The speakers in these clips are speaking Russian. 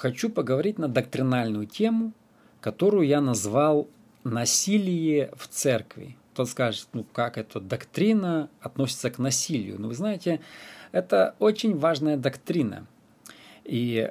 хочу поговорить на доктринальную тему, которую я назвал «насилие в церкви». Кто скажет, ну как эта доктрина относится к насилию? Ну вы знаете, это очень важная доктрина. И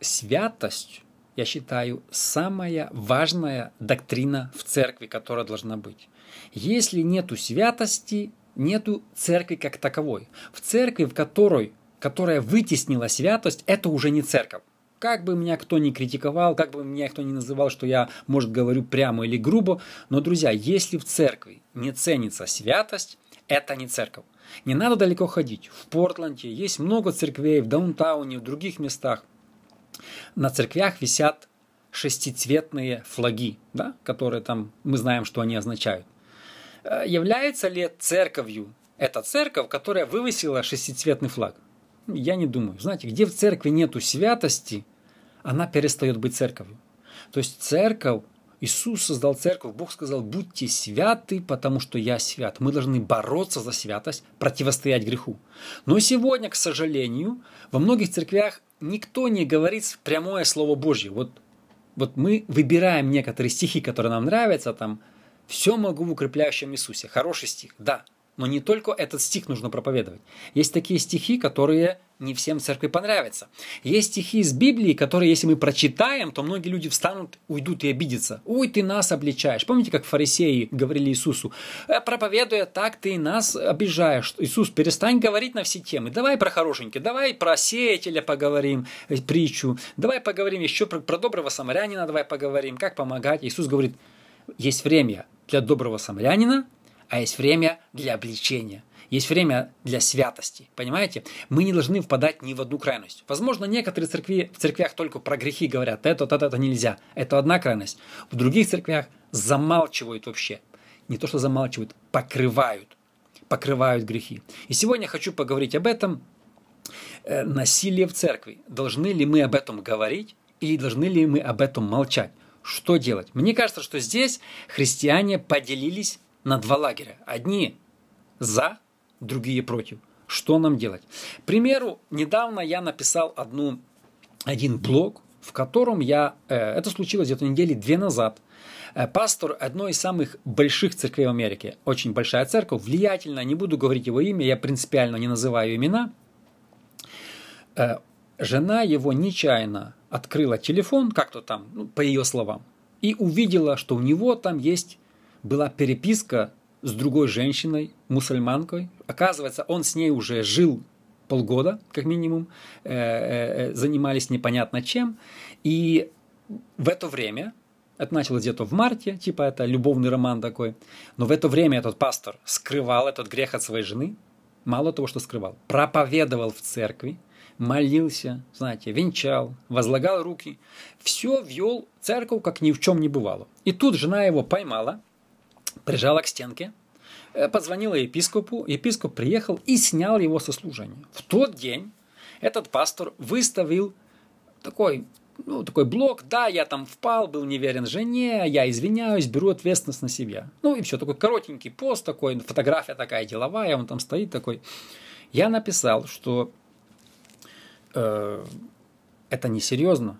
святость, я считаю, самая важная доктрина в церкви, которая должна быть. Если нету святости, нету церкви как таковой. В церкви, в которой, которая вытеснила святость, это уже не церковь. Как бы меня кто ни критиковал, как бы меня кто ни называл, что я, может, говорю прямо или грубо, но, друзья, если в церкви не ценится святость, это не церковь. Не надо далеко ходить. В Портленде есть много церквей, в Даунтауне, в других местах. На церквях висят шестицветные флаги, да, которые там, мы знаем, что они означают. Э, является ли церковью эта церковь, которая вывесила шестицветный флаг? Я не думаю. Знаете, где в церкви нету святости, она перестает быть церковью. То есть церковь, Иисус создал церковь, Бог сказал, будьте святы, потому что я свят. Мы должны бороться за святость, противостоять греху. Но сегодня, к сожалению, во многих церквях никто не говорит прямое Слово Божье. Вот, вот мы выбираем некоторые стихи, которые нам нравятся, там, «Все могу в укрепляющем Иисусе». Хороший стих, да. Но не только этот стих нужно проповедовать. Есть такие стихи, которые не всем церкви понравятся. Есть стихи из Библии, которые, если мы прочитаем, то многие люди встанут, уйдут и обидятся. Ой, ты нас обличаешь. Помните, как фарисеи говорили Иисусу? «Э, проповедуя так, ты нас обижаешь. Иисус, перестань говорить на все темы. Давай про хорошенькие, давай про сеятеля поговорим, э, притчу. Давай поговорим еще про, про доброго самарянина, давай поговорим, как помогать. Иисус говорит, есть время для доброго самарянина, а есть время для обличения. Есть время для святости. Понимаете? Мы не должны впадать ни в одну крайность. Возможно, некоторые церкви, в церквях только про грехи говорят. Это, это, это нельзя. Это одна крайность. В других церквях замалчивают вообще. Не то, что замалчивают, покрывают. Покрывают грехи. И сегодня хочу поговорить об этом. Э, насилие в церкви. Должны ли мы об этом говорить или должны ли мы об этом молчать? Что делать? Мне кажется, что здесь христиане поделились на два лагеря. Одни за, другие против. Что нам делать? К примеру, недавно я написал одну, один блог, в котором я, э, это случилось где-то недели две назад, э, пастор одной из самых больших церквей в Америке, очень большая церковь, влиятельная, не буду говорить его имя, я принципиально не называю имена, э, жена его нечаянно открыла телефон, как-то там, ну, по ее словам, и увидела, что у него там есть была переписка с другой женщиной, мусульманкой. Оказывается, он с ней уже жил полгода, как минимум, э, э, занимались непонятно чем. И в это время, это началось где-то в марте, типа это любовный роман такой, но в это время этот пастор скрывал этот грех от своей жены, мало того, что скрывал, проповедовал в церкви, молился, знаете, венчал, возлагал руки, все вел церковь, как ни в чем не бывало. И тут жена его поймала – прижала к стенке, э, позвонила епископу, епископ приехал и снял его со служения. В тот день этот пастор выставил такой, ну, такой блок, да, я там впал, был неверен жене, я извиняюсь, беру ответственность на себя. Ну и все, такой коротенький пост такой, фотография такая деловая, он там стоит такой. Я написал, что э, это несерьезно,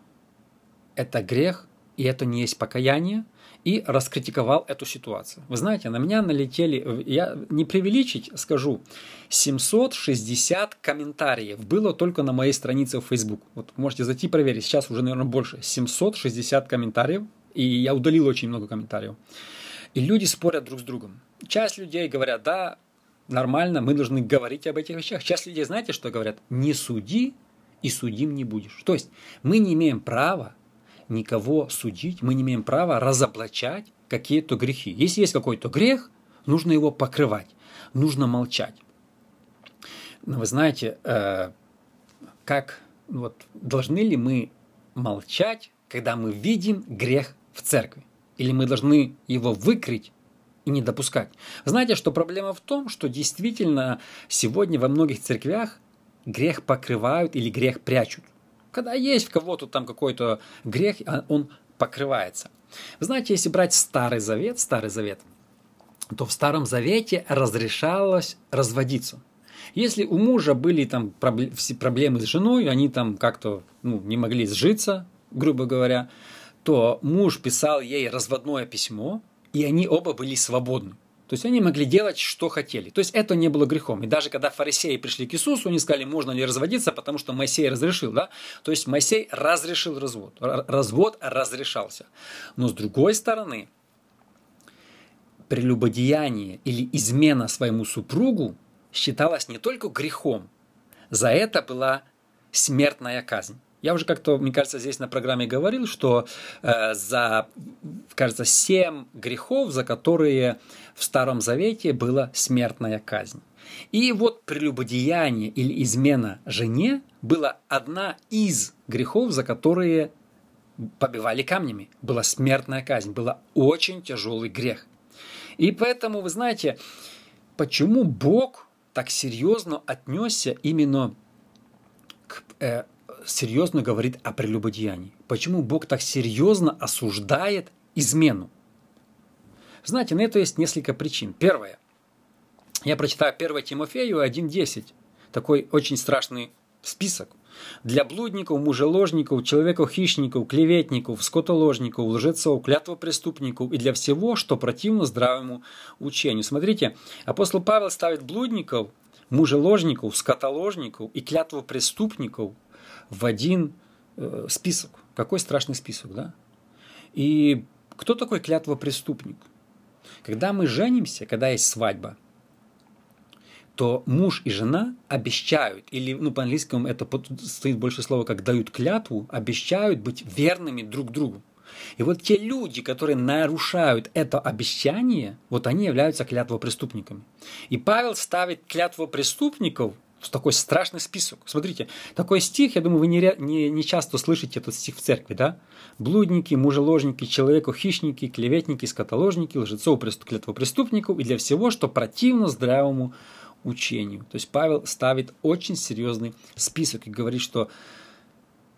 это грех, и это не есть покаяние, и раскритиковал эту ситуацию. Вы знаете, на меня налетели, я не преувеличить скажу, 760 комментариев было только на моей странице в Facebook. Вот можете зайти проверить, сейчас уже, наверное, больше. 760 комментариев, и я удалил очень много комментариев. И люди спорят друг с другом. Часть людей говорят, да, нормально, мы должны говорить об этих вещах. Часть людей, знаете, что говорят? Не суди, и судим не будешь. То есть мы не имеем права никого судить, мы не имеем права разоблачать какие-то грехи. Если есть какой-то грех, нужно его покрывать, нужно молчать. Но вы знаете, э, как вот должны ли мы молчать, когда мы видим грех в церкви? Или мы должны его выкрыть и не допускать? Знаете, что проблема в том, что действительно сегодня во многих церквях грех покрывают или грех прячут. Когда есть в кого-то там какой-то грех, а он покрывается. Вы знаете, если брать Старый Завет, Старый Завет, то в Старом Завете разрешалось разводиться. Если у мужа были там проблемы с женой, они там как-то ну, не могли сжиться, грубо говоря, то муж писал ей разводное письмо, и они оба были свободны. То есть они могли делать, что хотели. То есть это не было грехом. И даже когда фарисеи пришли к Иисусу, они сказали, можно ли разводиться, потому что Моисей разрешил. Да? То есть Моисей разрешил развод. Развод разрешался. Но с другой стороны, прелюбодеяние или измена своему супругу считалось не только грехом, за это была смертная казнь. Я уже как-то, мне кажется, здесь на программе говорил, что э, за, кажется, семь грехов, за которые в Старом Завете была смертная казнь. И вот прелюбодеяние или измена жене была одна из грехов, за которые побивали камнями. Была смертная казнь, была очень тяжелый грех. И поэтому, вы знаете, почему Бог так серьезно отнесся именно к, э, серьезно говорит о прелюбодеянии? Почему Бог так серьезно осуждает измену? Знаете, на это есть несколько причин. Первое. Я прочитаю 1 Тимофею 1.10. Такой очень страшный список. Для блудников, мужеложников, человеков-хищников, клеветников, скотоложников, лжецов, клятвопреступников и для всего, что противно здравому учению. Смотрите, апостол Павел ставит блудников, мужеложников, скотоложников и клятвопреступников в один э, список. Какой страшный список, да? И кто такой клятвопреступник? Когда мы женимся, когда есть свадьба, то муж и жена обещают, или ну, по-английскому это стоит больше слова, как дают клятву, обещают быть верными друг другу. И вот те люди, которые нарушают это обещание, вот они являются клятвопреступниками. И Павел ставит клятвопреступников такой страшный список. Смотрите, такой стих, я думаю, вы не, не, не часто слышите этот стих в церкви, да? Блудники, мужеложники, человеку-хищники, клеветники, скотоложники, лжецов, клятвопреступников и для всего, что противно здравому учению. То есть Павел ставит очень серьезный список и говорит, что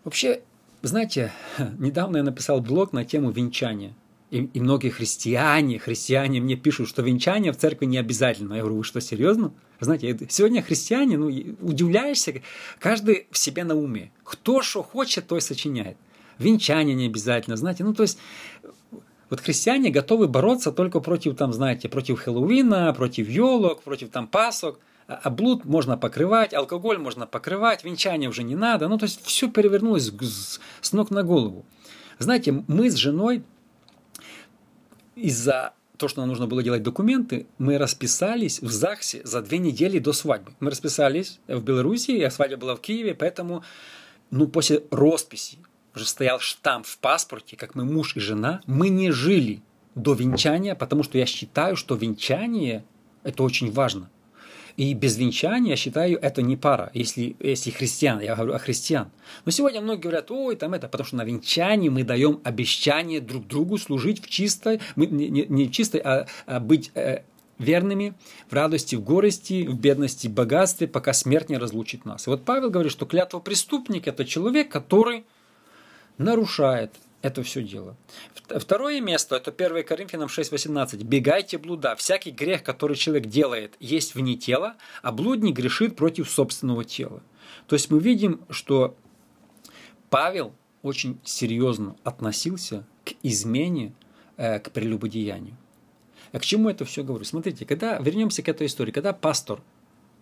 вообще, знаете, недавно я написал блог на тему венчания. И, и многие христиане, христиане мне пишут, что венчание в церкви не обязательно. Я говорю, вы что, серьезно? Знаете, сегодня христиане, ну, удивляешься, каждый в себе на уме. Кто что хочет, то и сочиняет. Венчание не обязательно, знаете. Ну, то есть, вот христиане готовы бороться только против, там, знаете, против Хэллоуина, против елок, против там пасок. А, а блуд можно покрывать, алкоголь можно покрывать, венчание уже не надо. Ну, то есть, все перевернулось с ног на голову. Знаете, мы с женой из-за то, что нам нужно было делать документы, мы расписались в ЗАГСе за две недели до свадьбы. Мы расписались в Беларуси, а свадьба была в Киеве, поэтому ну, после росписи уже стоял штамп в паспорте, как мы муж и жена, мы не жили до венчания, потому что я считаю, что венчание – это очень важно. И без венчания, я считаю, это не пара, если, если христиан, я говорю о христиан. Но сегодня многие говорят, ой, там это, потому что на венчании мы даем обещание друг другу служить в чистой, мы, не, не, в чистой, а, а быть э, верными в радости, в горести, в бедности, в богатстве, пока смерть не разлучит нас. И вот Павел говорит, что клятва преступник – это человек, который нарушает это все дело. Второе место, это 1 Коринфянам 6.18. «Бегайте блуда. Всякий грех, который человек делает, есть вне тела, а блудник грешит против собственного тела». То есть мы видим, что Павел очень серьезно относился к измене, э, к прелюбодеянию. А к чему это все говорю? Смотрите, когда вернемся к этой истории, когда пастор,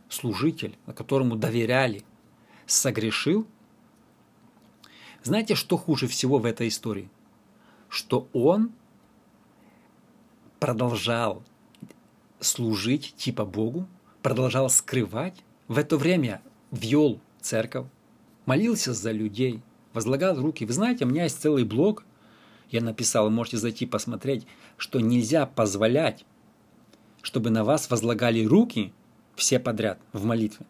служитель, которому доверяли, согрешил, знаете, что хуже всего в этой истории? Что он продолжал служить типа Богу, продолжал скрывать, в это время вел церковь, молился за людей, возлагал руки. Вы знаете, у меня есть целый блог, я написал, можете зайти посмотреть, что нельзя позволять, чтобы на вас возлагали руки все подряд в молитве.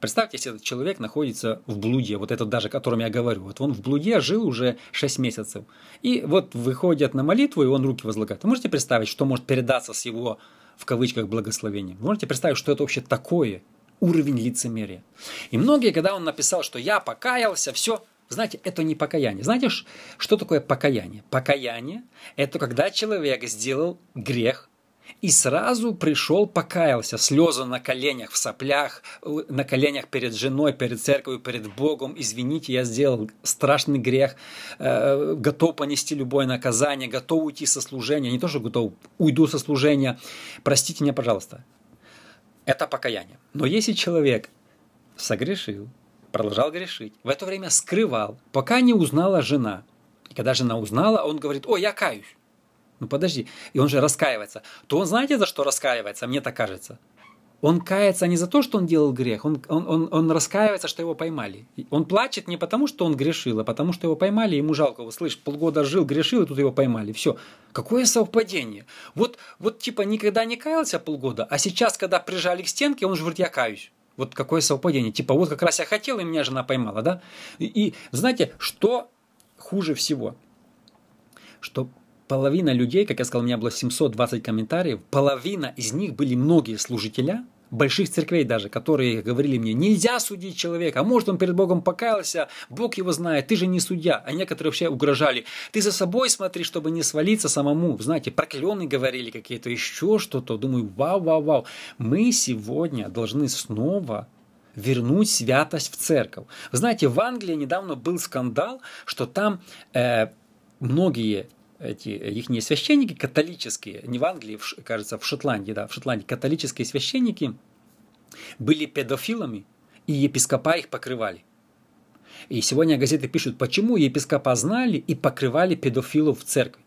Представьте, если этот человек находится в блуде, вот этот даже, о котором я говорю. Вот он в блуде жил уже 6 месяцев. И вот выходят на молитву, и он руки возлагает. Вы можете представить, что может передаться с его, в кавычках, благословением? Вы можете представить, что это вообще такое? Уровень лицемерия. И многие, когда он написал, что я покаялся, все, знаете, это не покаяние. Знаете, что такое покаяние? Покаяние – это когда человек сделал грех, и сразу пришел, покаялся, слезы на коленях, в соплях, на коленях перед женой, перед церковью, перед Богом. Извините, я сделал страшный грех, э, готов понести любое наказание, готов уйти со служения, не то, что готов, уйду со служения, простите меня, пожалуйста. Это покаяние. Но если человек согрешил, продолжал грешить, в это время скрывал, пока не узнала жена. И когда жена узнала, он говорит, о, я каюсь. Ну подожди, и он же раскаивается. То он знаете, за что раскаивается, мне так кажется. Он кается не за то, что он делал грех, он, он, он, он раскаивается, что его поймали. Он плачет не потому, что он грешил, а потому, что его поймали, ему жалко его. Слышь, полгода жил, грешил, и тут его поймали. Все. Какое совпадение? Вот, вот типа никогда не каялся полгода, а сейчас, когда прижали к стенке, он же говорит, я каюсь. Вот какое совпадение. Типа вот как раз я хотел, и меня жена поймала, да? И, и знаете, что хуже всего? Что половина людей, как я сказал, у меня было 720 комментариев, половина из них были многие служителя, больших церквей даже, которые говорили мне, нельзя судить человека, а может он перед Богом покаялся, Бог его знает, ты же не судья. А некоторые вообще угрожали, ты за собой смотри, чтобы не свалиться самому. Знаете, проклённые говорили какие-то, еще что-то. Думаю, вау, вау, вау. Мы сегодня должны снова вернуть святость в церковь. Знаете, в Англии недавно был скандал, что там э, многие эти их священники католические, не в Англии, кажется, в Шотландии, да, в Шотландии католические священники были педофилами, и епископа их покрывали. И сегодня газеты пишут, почему епископа знали и покрывали педофилов в церкви.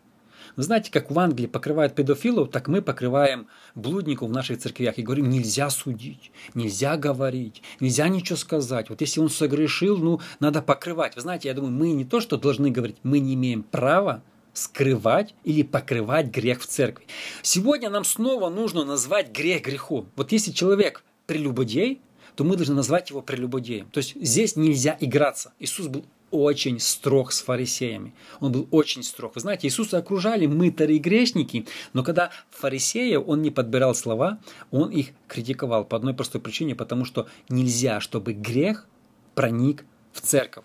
Вы знаете, как в Англии покрывают педофилов, так мы покрываем блудников в наших церквях и говорим, нельзя судить, нельзя говорить, нельзя ничего сказать. Вот если он согрешил, ну, надо покрывать. Вы знаете, я думаю, мы не то, что должны говорить, мы не имеем права скрывать или покрывать грех в церкви. Сегодня нам снова нужно назвать грех грехом. Вот если человек прелюбодей, то мы должны назвать его прелюбодеем. То есть здесь нельзя играться. Иисус был очень строг с фарисеями. Он был очень строг. Вы знаете, Иисуса окружали мытари и грешники, но когда фарисеев он не подбирал слова, он их критиковал по одной простой причине, потому что нельзя, чтобы грех проник в церковь.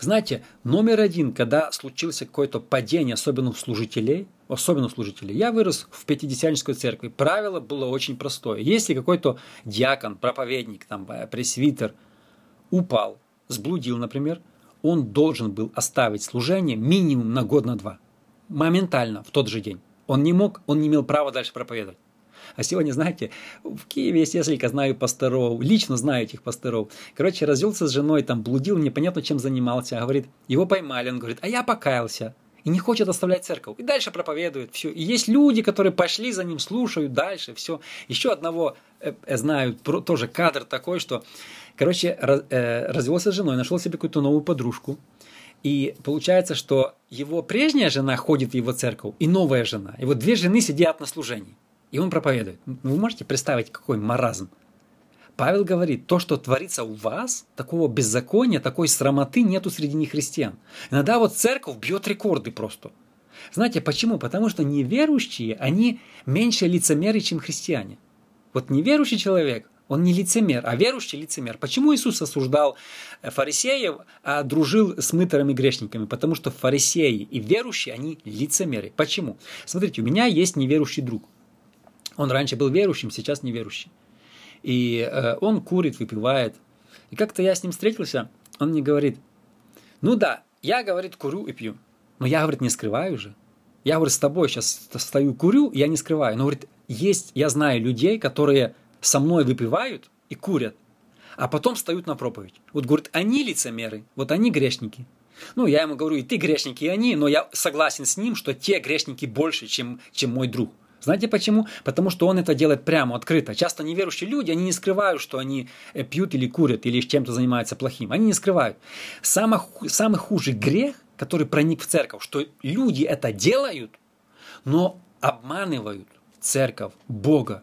Знаете, номер один, когда случилось какое-то падение, особенно у служителей, особенно у служителей, я вырос в Пятидесятнической церкви. Правило было очень простое. Если какой-то диакон, проповедник, там, э, пресвитер упал, сблудил, например, он должен был оставить служение минимум на год, на два. Моментально, в тот же день. Он не мог, он не имел права дальше проповедовать. А сегодня, знаете, в Киеве есть несколько, знаю пасторов, лично знаю этих пасторов. Короче, развелся с женой, там блудил, непонятно чем занимался. Говорит, его поймали, он говорит, а я покаялся и не хочет оставлять церковь. И дальше проповедует все. И есть люди, которые пошли за ним, слушают дальше, все. Еще одного э, э знаю, тоже кадр такой, что, короче, раз, э, развелся с женой, нашел себе какую-то новую подружку. И получается, что его прежняя жена ходит в его церковь, и новая жена. И вот две жены сидят на служении. И он проповедует. Ну, вы можете представить, какой маразм? Павел говорит, то, что творится у вас, такого беззакония, такой срамоты нету среди нехристиан. Иногда вот церковь бьет рекорды просто. Знаете почему? Потому что неверующие, они меньше лицемеры, чем христиане. Вот неверующий человек, он не лицемер, а верующий лицемер. Почему Иисус осуждал э, фарисеев, а дружил с мытарами грешниками? Потому что фарисеи и верующие, они лицемеры. Почему? Смотрите, у меня есть неверующий друг. Он раньше был верующим, сейчас неверующий. И э, он курит, выпивает. И как-то я с ним встретился, он мне говорит, ну да, я, говорит, курю и пью. Но я, говорит, не скрываю же. Я, говорит, с тобой сейчас стою, курю, я не скрываю. Но, говорит, есть, я знаю людей, которые со мной выпивают и курят, а потом встают на проповедь. Вот, говорит, они лицемеры, вот они грешники. Ну, я ему говорю, и ты грешник, и они, но я согласен с ним, что те грешники больше, чем, чем мой друг. Знаете почему? Потому что он это делает прямо, открыто. Часто неверующие люди, они не скрывают, что они э, пьют или курят, или чем-то занимаются плохим. Они не скрывают. Самый, самый худший грех, который проник в церковь, что люди это делают, но обманывают церковь, Бога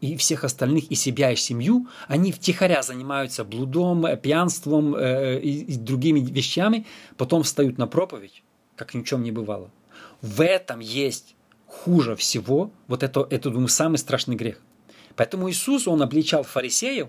и всех остальных, и себя, и семью, они втихаря занимаются блудом, э, пьянством э, и, и другими вещами, потом встают на проповедь, как ни в чем не бывало. В этом есть хуже всего, вот это, это, думаю, самый страшный грех. Поэтому Иисус, он обличал фарисеев,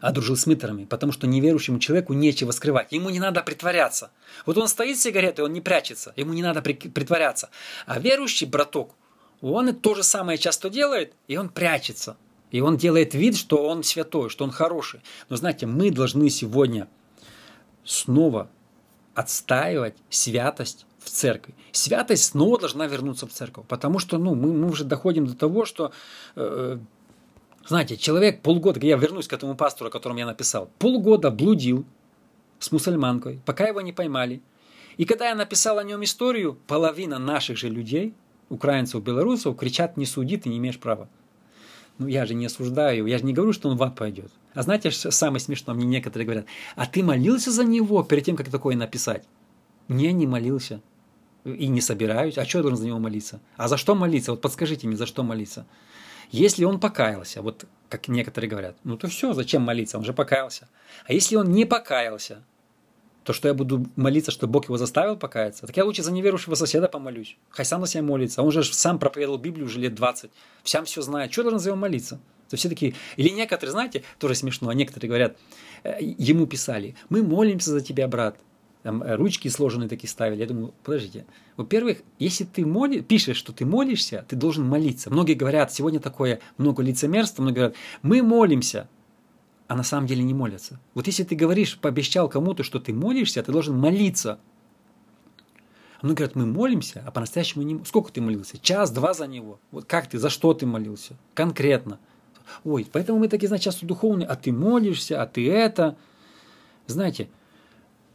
а дружил с мыторами, потому что неверующему человеку нечего скрывать. Ему не надо притворяться. Вот он стоит с сигаретой, он не прячется, ему не надо притворяться. А верующий браток, Он то же самое часто делает, и он прячется. И он делает вид, что он святой, что он хороший. Но знаете, мы должны сегодня снова отстаивать святость в церкви. Святость снова должна вернуться в церковь, потому что ну, мы, мы уже доходим до того, что, э, знаете, человек полгода, я вернусь к этому пастору, о котором я написал, полгода блудил с мусульманкой, пока его не поймали. И когда я написал о нем историю, половина наших же людей, украинцев, белорусов, кричат, не суди, ты не имеешь права. Ну, я же не осуждаю его, я же не говорю, что он в ад пойдет. А знаете, самое смешное, мне некоторые говорят, а ты молился за него перед тем, как такое написать? Не, не молился. И не собираюсь. А что я должен за него молиться? А за что молиться? Вот подскажите мне, за что молиться? Если он покаялся, вот как некоторые говорят, ну то все, зачем молиться? Он же покаялся. А если он не покаялся, то что я буду молиться, что Бог его заставил покаяться? Так я лучше за неверующего соседа помолюсь. Хай сам на себя молится. Он же сам проповедовал Библию уже лет 20. Сам все знает. Что должен за него молиться? То все такие, или некоторые, знаете, тоже смешно, а некоторые говорят, э, ему писали, мы молимся за тебя, брат. Там э, ручки сложенные такие ставили. Я думаю, подождите. Во-первых, если ты моли, пишешь, что ты молишься, ты должен молиться. Многие говорят, сегодня такое много лицемерства, многие говорят, мы молимся а на самом деле не молятся. Вот если ты говоришь, пообещал кому-то, что ты молишься, ты должен молиться. А многие говорят, мы молимся, а по-настоящему не... Сколько ты молился? Час, два за него. Вот как ты, за что ты молился? Конкретно. Ой, поэтому мы такие, значит, часто духовные, а ты молишься, а ты это. Знаете,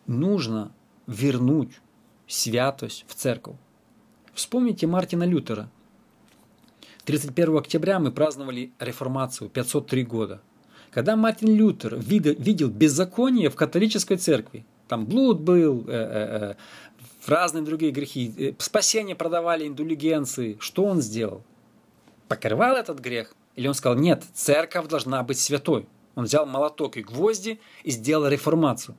нужно вернуть святость в церковь. Вспомните Мартина Лютера. 31 октября мы праздновали реформацию, 503 года. Когда Мартин Лютер видел, беззаконие в католической церкви, там блуд был, э, э, э, разные другие грехи, спасение продавали индулигенции, что он сделал? Покрывал этот грех? Или он сказал, нет, церковь должна быть святой. Он взял молоток и гвозди и сделал реформацию.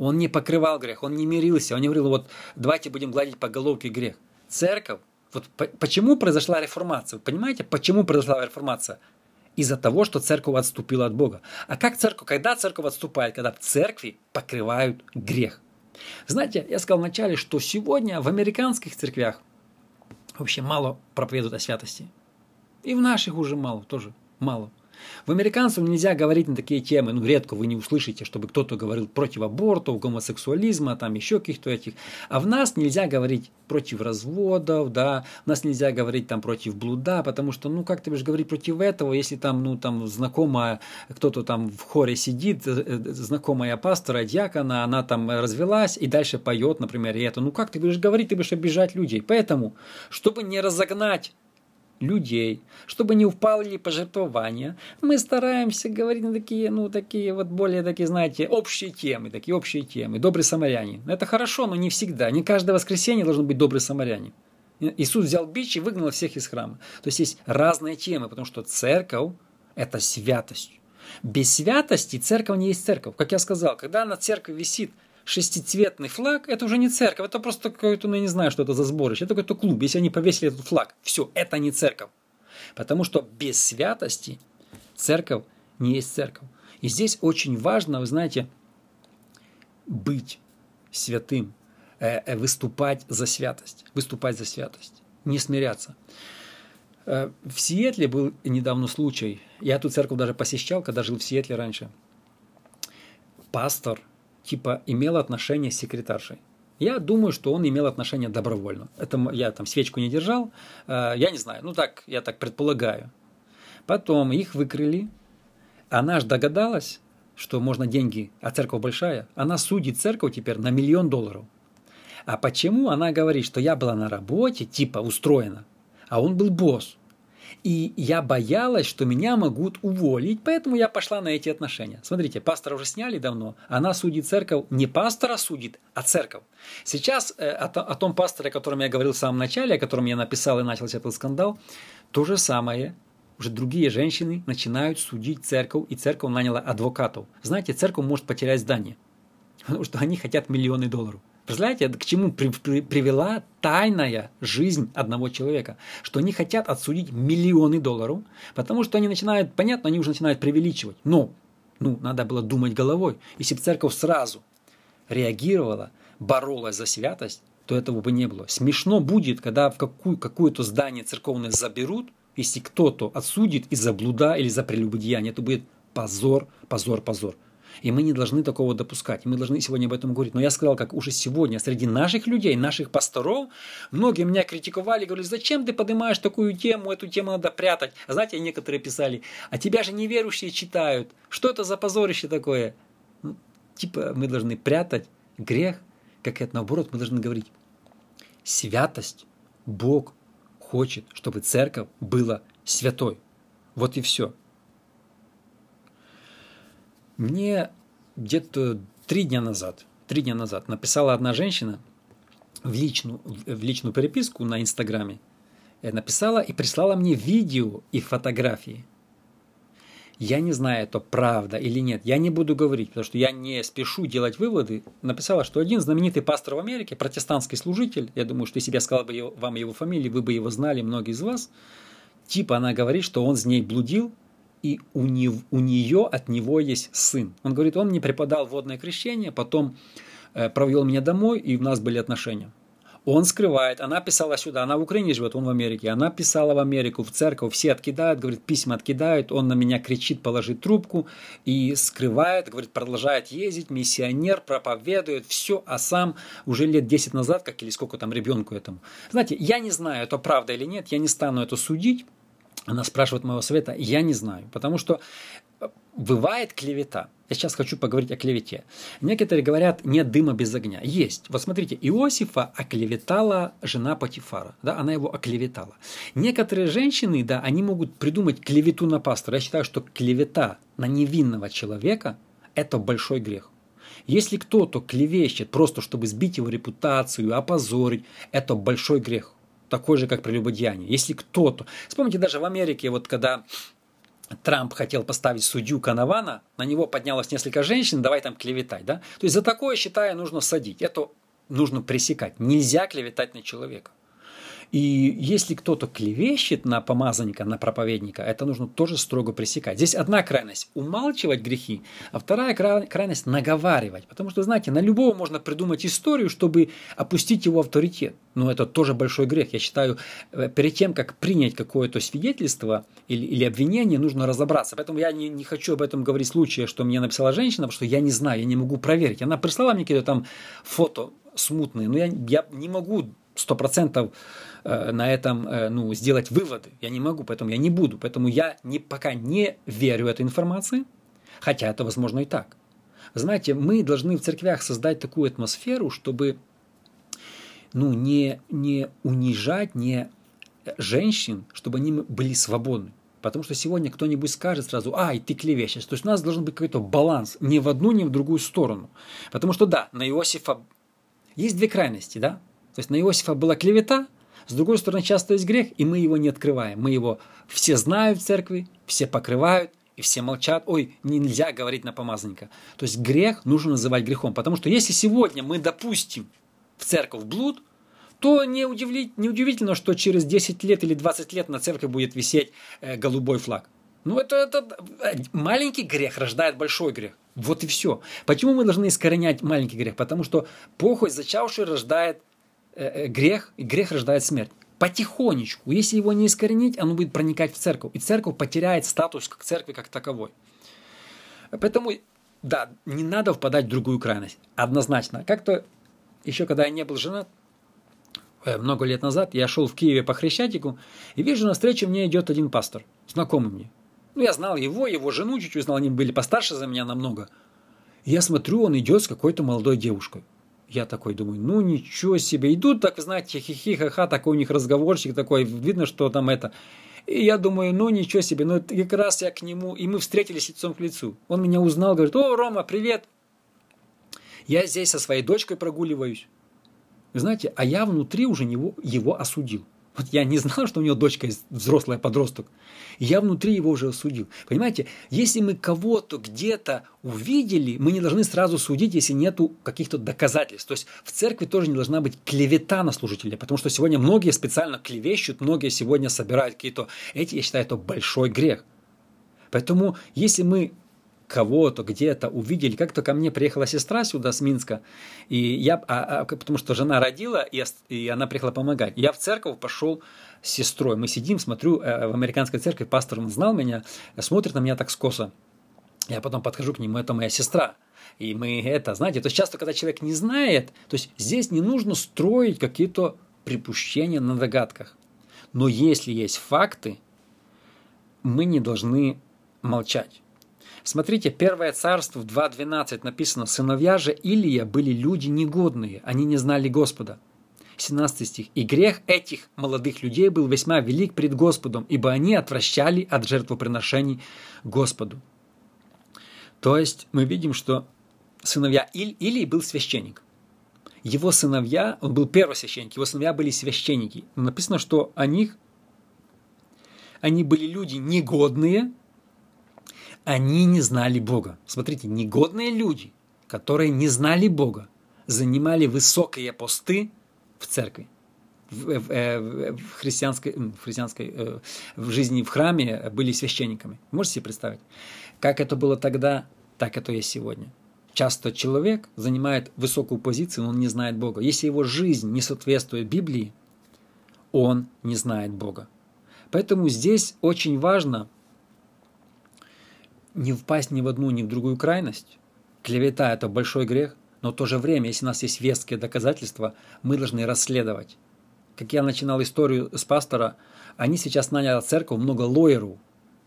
Он не покрывал грех, он не мирился, он не говорил, вот давайте будем гладить по головке грех. Церковь, вот почему произошла реформация? понимаете, почему произошла реформация? из-за того, что церковь отступила от Бога. А как церковь? Когда церковь отступает? Когда церкви покрывают грех. Знаете, я сказал вначале, что сегодня в американских церквях вообще мало проповедуют о святости. И в наших уже мало, тоже мало. В американцев нельзя говорить на такие темы, ну, редко вы не услышите, чтобы кто-то говорил против абортов, гомосексуализма, там еще каких-то этих. А в нас нельзя говорить против разводов, да, в нас нельзя говорить там против блуда, потому что, ну, как ты будешь говорить против этого, если там, ну, там знакомая, кто-то там в хоре сидит, э, э, знакомая пастора, дьякона, она там развелась и дальше поет, например, и это. Ну, как ты будешь говорить, ты будешь обижать людей. Поэтому, чтобы не разогнать людей, чтобы не упали пожертвования, мы стараемся говорить на такие, ну, такие вот более такие, знаете, общие темы, такие общие темы. Добрый самарянин. Это хорошо, но не всегда. Не каждое воскресенье должен быть добрый самарянин. Иисус взял бич и выгнал всех из храма. То есть есть разные темы, потому что церковь – это святость. Без святости церковь не есть церковь. Как я сказал, когда на церкви висит – шестицветный флаг, это уже не церковь, это просто какой-то, ну я не знаю, что это за сборище, это какой-то клуб. Если они повесили этот флаг, все, это не церковь. Потому что без святости церковь не есть церковь. И здесь очень важно, вы знаете, быть святым, э, э, выступать за святость, выступать за святость, не смиряться. Э, в Сиэтле был недавно случай, я эту церковь даже посещал, когда жил в Сиэтле раньше. Пастор типа имел отношение с секретаршей. Я думаю, что он имел отношение добровольно. Это я там свечку не держал, э, я не знаю, ну так, я так предполагаю. Потом их выкрыли, она же догадалась, что можно деньги, а церковь большая, она судит церковь теперь на миллион долларов. А почему она говорит, что я была на работе, типа устроена, а он был босс? И я боялась, что меня могут уволить, поэтому я пошла на эти отношения. Смотрите, пастора уже сняли давно. Она судит церковь, не пастора судит, а церковь. Сейчас э, о, о том пасторе, о котором я говорил в самом начале, о котором я написал и начался этот скандал, то же самое уже другие женщины начинают судить церковь, и церковь наняла адвокатов. Знаете, церковь может потерять здание, потому что они хотят миллионы долларов. Представляете, к чему при, при, привела тайная жизнь одного человека? Что они хотят отсудить миллионы долларов, потому что они начинают, понятно, они уже начинают преувеличивать. Но, ну, надо было думать головой. Если бы церковь сразу реагировала, боролась за святость, то этого бы не было. Смешно будет, когда в какую, какое-то здание церковное заберут, если кто-то отсудит из-за блуда или за прелюбодеяние, это будет позор, позор, позор. И мы не должны такого допускать. И мы должны сегодня об этом говорить. Но я сказал, как уже сегодня среди наших людей, наших пасторов, многие меня критиковали, говорили, зачем ты поднимаешь такую тему, эту тему надо прятать. Знаете, некоторые писали, а тебя же неверующие читают. Что это за позорище такое? Ну, типа мы должны прятать грех, как это наоборот, мы должны говорить, святость, Бог хочет, чтобы церковь была святой. Вот и все. Мне где-то три дня назад, три дня назад написала одна женщина в личную, в личную переписку на Инстаграме, написала и прислала мне видео и фотографии. Я не знаю, это правда или нет. Я не буду говорить, потому что я не спешу делать выводы. Написала, что один знаменитый пастор в Америке, протестантский служитель, я думаю, что если я сказал бы вам его фамилию, вы бы его знали, многие из вас, типа она говорит, что он с ней блудил, и у, не, у нее от него есть сын. Он говорит, он мне преподал водное крещение, потом э, провел меня домой, и у нас были отношения. Он скрывает, она писала сюда, она в Украине живет, он в Америке, она писала в Америку, в церковь, все откидают, говорит, письма откидают, он на меня кричит, положить трубку и скрывает, говорит, продолжает ездить, миссионер, проповедует, все, а сам уже лет 10 назад, как или сколько там ребенку этому. Знаете, я не знаю, это правда или нет, я не стану это судить, она спрашивает моего совета, я не знаю, потому что э, бывает клевета. Я сейчас хочу поговорить о клевете. Некоторые говорят, нет дыма без огня. Есть. Вот смотрите, Иосифа оклеветала жена Патифара. Да, она его оклеветала. Некоторые женщины, да, они могут придумать клевету на пастора. Я считаю, что клевета на невинного человека – это большой грех. Если кто-то клевещет просто, чтобы сбить его репутацию, опозорить, это большой грех такой же, как прелюбодеяние. Если кто-то... Вспомните даже в Америке, вот когда Трамп хотел поставить судью Канавана, на него поднялось несколько женщин, давай там клеветать, да? То есть за такое, считаю, нужно садить. Это нужно пресекать. Нельзя клеветать на человека. И если кто-то клевещет на помазанника, на проповедника, это нужно тоже строго пресекать. Здесь одна крайность – умалчивать грехи, а вторая крайность – наговаривать. Потому что, знаете, на любого можно придумать историю, чтобы опустить его авторитет. Но это тоже большой грех. Я считаю, э, перед тем, как принять какое-то свидетельство или, или обвинение, нужно разобраться. Поэтому я не, не хочу об этом говорить в случае, что мне написала женщина, потому что я не знаю, я не могу проверить. Она прислала мне какие-то там фото смутные, но я, я не могу сто процентов Э, на этом э, ну, сделать выводы. Я не могу, поэтому я не буду. Поэтому я не, пока не верю этой информации, хотя это возможно и так. Знаете, мы должны в церквях создать такую атмосферу, чтобы ну, не, не унижать не женщин, чтобы они были свободны. Потому что сегодня кто-нибудь скажет сразу, ай, ты клевещешь. То есть у нас должен быть какой-то баланс ни в одну, ни в другую сторону. Потому что да, на Иосифа есть две крайности, да? То есть на Иосифа была клевета, с другой стороны, часто есть грех, и мы его не открываем. Мы его все знают в церкви, все покрывают, и все молчат. Ой, нельзя говорить на помазанника. То есть грех нужно называть грехом. Потому что если сегодня мы допустим в церковь блуд, то не, удивли, не удивительно, что через 10 лет или 20 лет на церкви будет висеть э, голубой флаг. Ну, это, это э, маленький грех рождает большой грех. Вот и все. Почему мы должны искоренять маленький грех? Потому что похоть зачавший рождает грех, и грех рождает смерть. Потихонечку, если его не искоренить, оно будет проникать в церковь. И церковь потеряет статус как церкви как таковой. Поэтому, да, не надо впадать в другую крайность. Однозначно. Как-то еще когда я не был женат, э, много лет назад, я шел в Киеве по Хрещатику, и вижу, на встречу мне идет один пастор, знакомый мне. Ну, я знал его, его жену чуть-чуть знал, они были постарше за меня намного. И я смотрю, он идет с какой-то молодой девушкой. Я такой думаю, ну ничего себе. Идут так, знаете, хихи-ха-ха, такой у них разговорчик такой, видно, что там это. И я думаю, ну ничего себе, ну как раз я к нему, и мы встретились лицом к лицу. Он меня узнал, говорит, о, Рома, привет. Я здесь со своей дочкой прогуливаюсь. Знаете, а я внутри уже него, его осудил. Вот я не знал, что у него дочка взрослая подросток. Я внутри его уже осудил. Понимаете, если мы кого-то где-то увидели, мы не должны сразу судить, если нету каких-то доказательств. То есть в церкви тоже не должна быть клевета на служителя, потому что сегодня многие специально клевещут, многие сегодня собирают какие-то... Эти, я считаю, это большой грех. Поэтому если мы кого-то где-то увидели. Как-то ко мне приехала сестра сюда с Минска, и я, а, а, потому что жена родила, и, и она приехала помогать. Я в церковь пошел с сестрой. Мы сидим, смотрю, э, в американской церкви пастор он знал меня, смотрит на меня так скосо. Я потом подхожу к нему, это моя сестра. И мы это, знаете, то есть часто, когда человек не знает, то есть здесь не нужно строить какие-то припущения на догадках. Но если есть факты, мы не должны молчать. Смотрите, Первое царство в 2.12 написано, «Сыновья же Илия были люди негодные, они не знали Господа». 17 стих. «И грех этих молодых людей был весьма велик пред Господом, ибо они отвращали от жертвоприношений Господу». То есть мы видим, что сыновья Иль, Илии был священник. Его сыновья, он был первосвященник, его сыновья были священники. Но написано, что о них, они были люди негодные, они не знали Бога. Смотрите, негодные люди, которые не знали Бога, занимали высокие посты в церкви, в, в, э, в христианской, в, христианской э, в жизни в храме были священниками. Можете себе представить? Как это было тогда, так это и сегодня. Часто человек занимает высокую позицию, но он не знает Бога. Если его жизнь не соответствует Библии, он не знает Бога. Поэтому здесь очень важно не впасть ни в одну, ни в другую крайность. Клевета – это большой грех, но в то же время, если у нас есть веские доказательства, мы должны расследовать. Как я начинал историю с пастора, они сейчас наняли церковь много лоеров,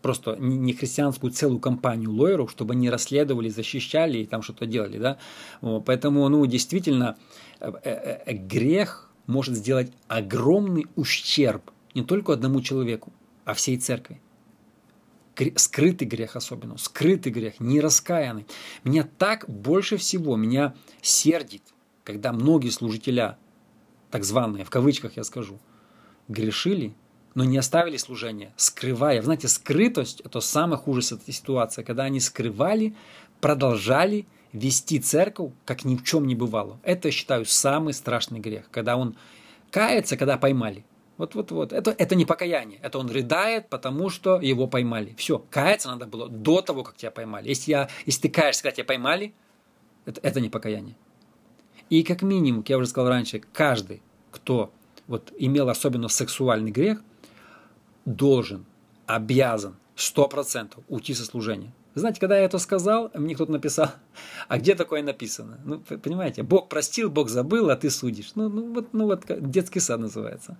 просто не христианскую целую компанию лоеров, чтобы они расследовали, защищали и там что-то делали. Да? Поэтому, ну, действительно, э, э, э, грех может сделать огромный ущерб не только одному человеку, а всей церкви скрытый грех особенно, скрытый грех, нераскаянный. Меня так больше всего, меня сердит, когда многие служителя, так званые, в кавычках я скажу, грешили, но не оставили служение, скрывая. Знаете, скрытость – это самая худшая ситуация, когда они скрывали, продолжали вести церковь, как ни в чем не бывало. Это, я считаю, самый страшный грех, когда он кается, когда поймали – вот, вот, вот. Это, это не покаяние. Это он рыдает, потому что его поймали. Все. Каяться надо было до того, как тебя поймали. Если, я, если ты каешься, когда тебя поймали, это, это не покаяние. И как минимум, как я уже сказал раньше, каждый, кто вот имел особенно сексуальный грех, должен, обязан, сто процентов уйти со служения. Знаете, когда я это сказал, мне кто-то написал, а где такое написано? Ну, понимаете, Бог простил, Бог забыл, а ты судишь. Ну, ну, вот, ну вот детский сад называется.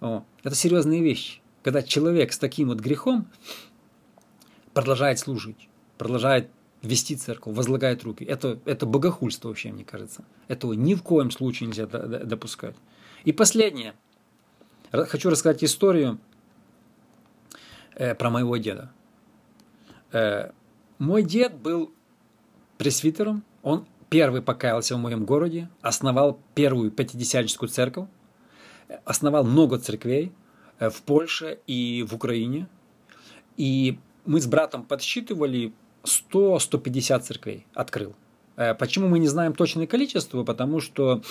Это серьезные вещи. Когда человек с таким вот грехом продолжает служить, продолжает вести церковь, возлагает руки. Это, это богохульство вообще, мне кажется. Этого ни в коем случае нельзя допускать. И последнее. Хочу рассказать историю э, про моего деда. Э, мой дед был пресвитером, он первый покаялся в моем городе, основал первую пятидесятническую церковь, основал много церквей э, в Польше и в Украине. И мы с братом подсчитывали 100-150 церквей открыл. Э, почему мы не знаем точное количество? Потому что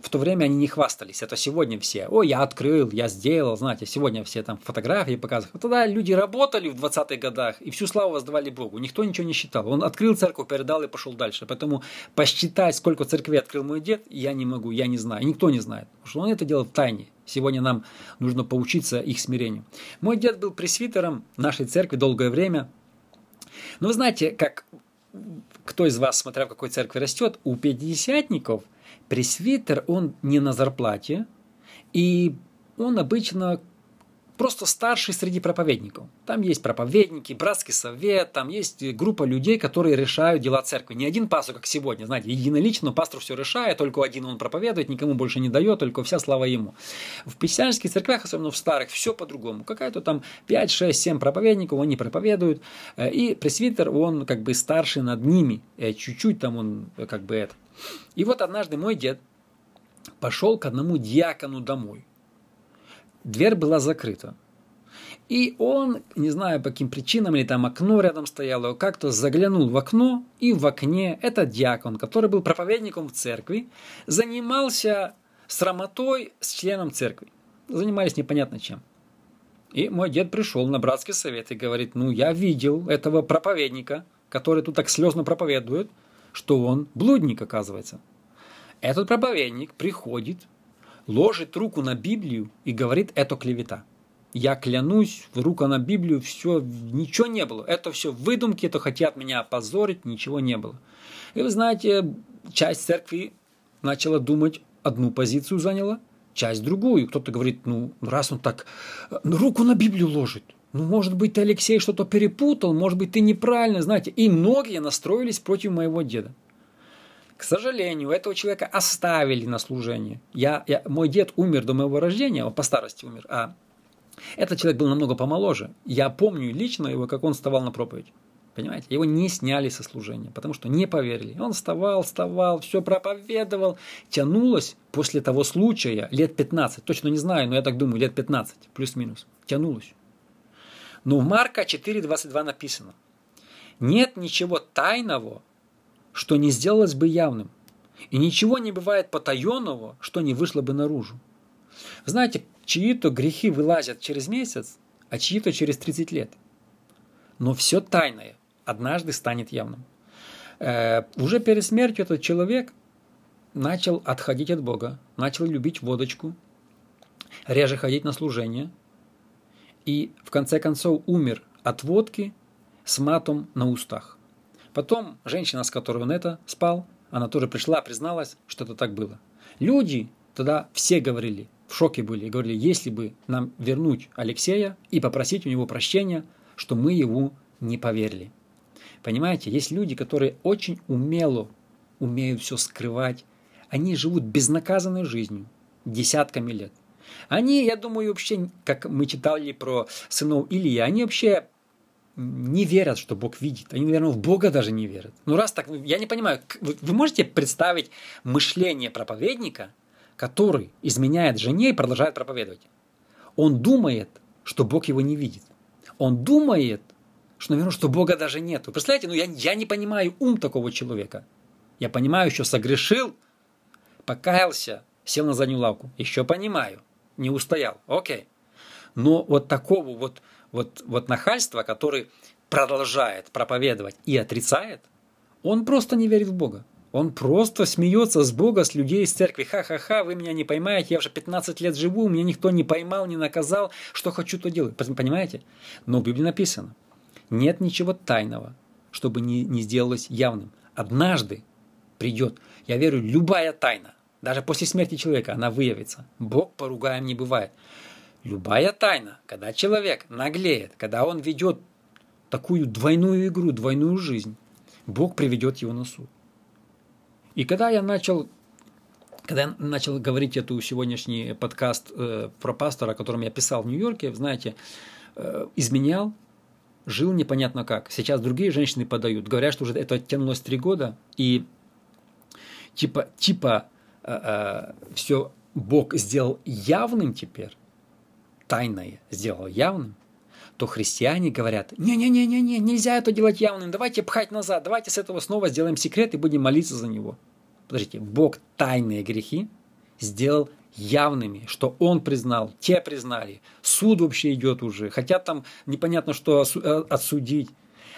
в то время они не хвастались. Это сегодня все. О, я открыл, я сделал, знаете, сегодня все там фотографии показывают. А тогда люди работали в 20-х годах и всю славу воздавали Богу. Никто ничего не считал. Он открыл церковь, передал и пошел дальше. Поэтому посчитать, сколько церквей открыл мой дед, я не могу, я не знаю. Никто не знает. Потому что он это делал в тайне. Сегодня нам нужно поучиться их смирению. Мой дед был пресвитером нашей церкви долгое время. Но вы знаете, как кто из вас, смотря в какой церкви растет, у пятидесятников – Пресвитер, он не на зарплате, и он обычно просто старший среди проповедников. Там есть проповедники, братский совет, там есть группа людей, которые решают дела церкви. Не один пастор, как сегодня, знаете, единолично, пастор все решает, только один он проповедует, никому больше не дает, только вся слава ему. В писянских церквях, особенно в старых, все по-другому. Какая-то там 5, 6, 7 проповедников, они проповедуют, э, и пресвитер, он как бы старший над ними, э, чуть-чуть там он э, как бы это. И вот однажды мой дед пошел к одному диакону домой. Дверь была закрыта. И он, не знаю по каким причинам, или там окно рядом стояло, как-то заглянул в окно, и в окне этот диакон, который был проповедником в церкви, занимался срамотой с членом церкви. Занимались непонятно чем. И мой дед пришел на братский совет и говорит, ну я видел этого проповедника, который тут так слезно проповедует, что он блудник, оказывается. Этот проповедник приходит, ложит руку на Библию и говорит, это клевета. Я клянусь, рука на Библию, все, ничего не было. Это все выдумки, это хотят меня опозорить, ничего не было. И вы знаете, часть церкви начала думать, одну позицию заняла, часть другую. Кто-то говорит, ну, раз он так ну, руку на Библию ложит, ну, может быть, ты, Алексей, что-то перепутал, может быть, ты неправильно, знаете. И многие настроились против моего деда. К сожалению, этого человека оставили на служение. Я, я, мой дед умер до моего рождения, он по старости умер, а этот человек был намного помоложе. Я помню лично его, как он вставал на проповедь. Понимаете? Его не сняли со служения, потому что не поверили. Он вставал, вставал, все проповедовал. Тянулось после того случая лет 15. Точно не знаю, но я так думаю, лет 15, плюс-минус. Тянулось. Но в Марка 4.22 написано. Нет ничего тайного, что не сделалось бы явным. И ничего не бывает потаенного, что не вышло бы наружу. Знаете, чьи-то грехи вылазят через месяц, а чьи-то через 30 лет. Но все тайное однажды станет явным. Э, уже перед смертью этот человек начал отходить от Бога, начал любить водочку, реже ходить на служение и в конце концов умер от водки с матом на устах. Потом женщина, с которой он это спал, она тоже пришла, призналась, что это так было. Люди тогда все говорили, в шоке были, и говорили, если бы нам вернуть Алексея и попросить у него прощения, что мы ему не поверили. Понимаете, есть люди, которые очень умело умеют все скрывать. Они живут безнаказанной жизнью десятками лет. Они, я думаю, вообще, как мы читали про сынов Илья, они вообще не верят, что Бог видит. Они, наверное, в Бога даже не верят. Ну, раз так, я не понимаю, вы можете представить мышление проповедника, который изменяет жене и продолжает проповедовать? Он думает, что Бог его не видит. Он думает, что, наверное, что Бога даже нет. Вы представляете, ну я, я не понимаю ум такого человека. Я понимаю, что согрешил, покаялся, сел на заднюю лавку. Еще понимаю, не устоял. Окей. Но вот такого вот, вот, вот нахальства, который продолжает проповедовать и отрицает, он просто не верит в Бога. Он просто смеется с Бога, с людей из церкви. Ха-ха-ха, вы меня не поймаете, я уже 15 лет живу, меня никто не поймал, не наказал, что хочу, то делаю. Понимаете? Но в Библии написано – нет ничего тайного, чтобы не, не сделалось явным. Однажды придет, я верю, любая тайна, даже после смерти человека, она выявится. Бог поругаем не бывает. Любая тайна, когда человек наглеет, когда он ведет такую двойную игру, двойную жизнь, Бог приведет его на суд. И когда я начал, когда я начал говорить эту сегодняшний подкаст э, про пастора, о котором я писал в Нью-Йорке, знаете, э, изменял жил непонятно как. Сейчас другие женщины подают, говорят, что уже это оттянулось три года, и типа, типа э, э, все Бог сделал явным теперь, тайное сделал явным, то христиане говорят, не-не-не-не, нельзя это делать явным, давайте пхать назад, давайте с этого снова сделаем секрет и будем молиться за него. Подождите, Бог тайные грехи сделал явными, что он признал, те признали. Суд вообще идет уже. Хотят там непонятно что э, отсудить.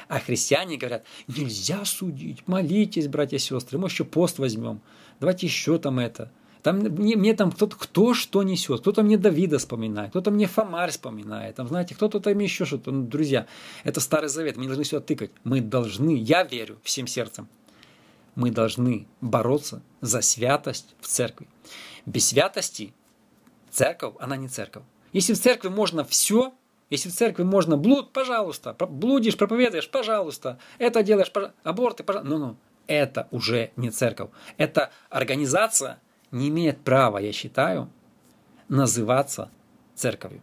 А христиане говорят, нельзя судить, молитесь, братья и сестры, мы еще пост возьмем, давайте еще там это. Там мне, мне там кто-то, кто что несет, кто-то мне Давида вспоминает, кто-то мне Фомарь вспоминает, там, знаете, кто-то там еще что-то. Ну, друзья, это Старый Завет, мы не должны все тыкать. Мы должны, я верю всем сердцем, мы должны бороться за святость в церкви. Без святости церковь, она не церковь. Если в церкви можно все, если в церкви можно блуд, пожалуйста, блудишь, проповедуешь, пожалуйста, это делаешь, пожалуйста, аборты, пожалуйста. Ну-ну, это уже не церковь. Эта организация не имеет права, я считаю, называться церковью.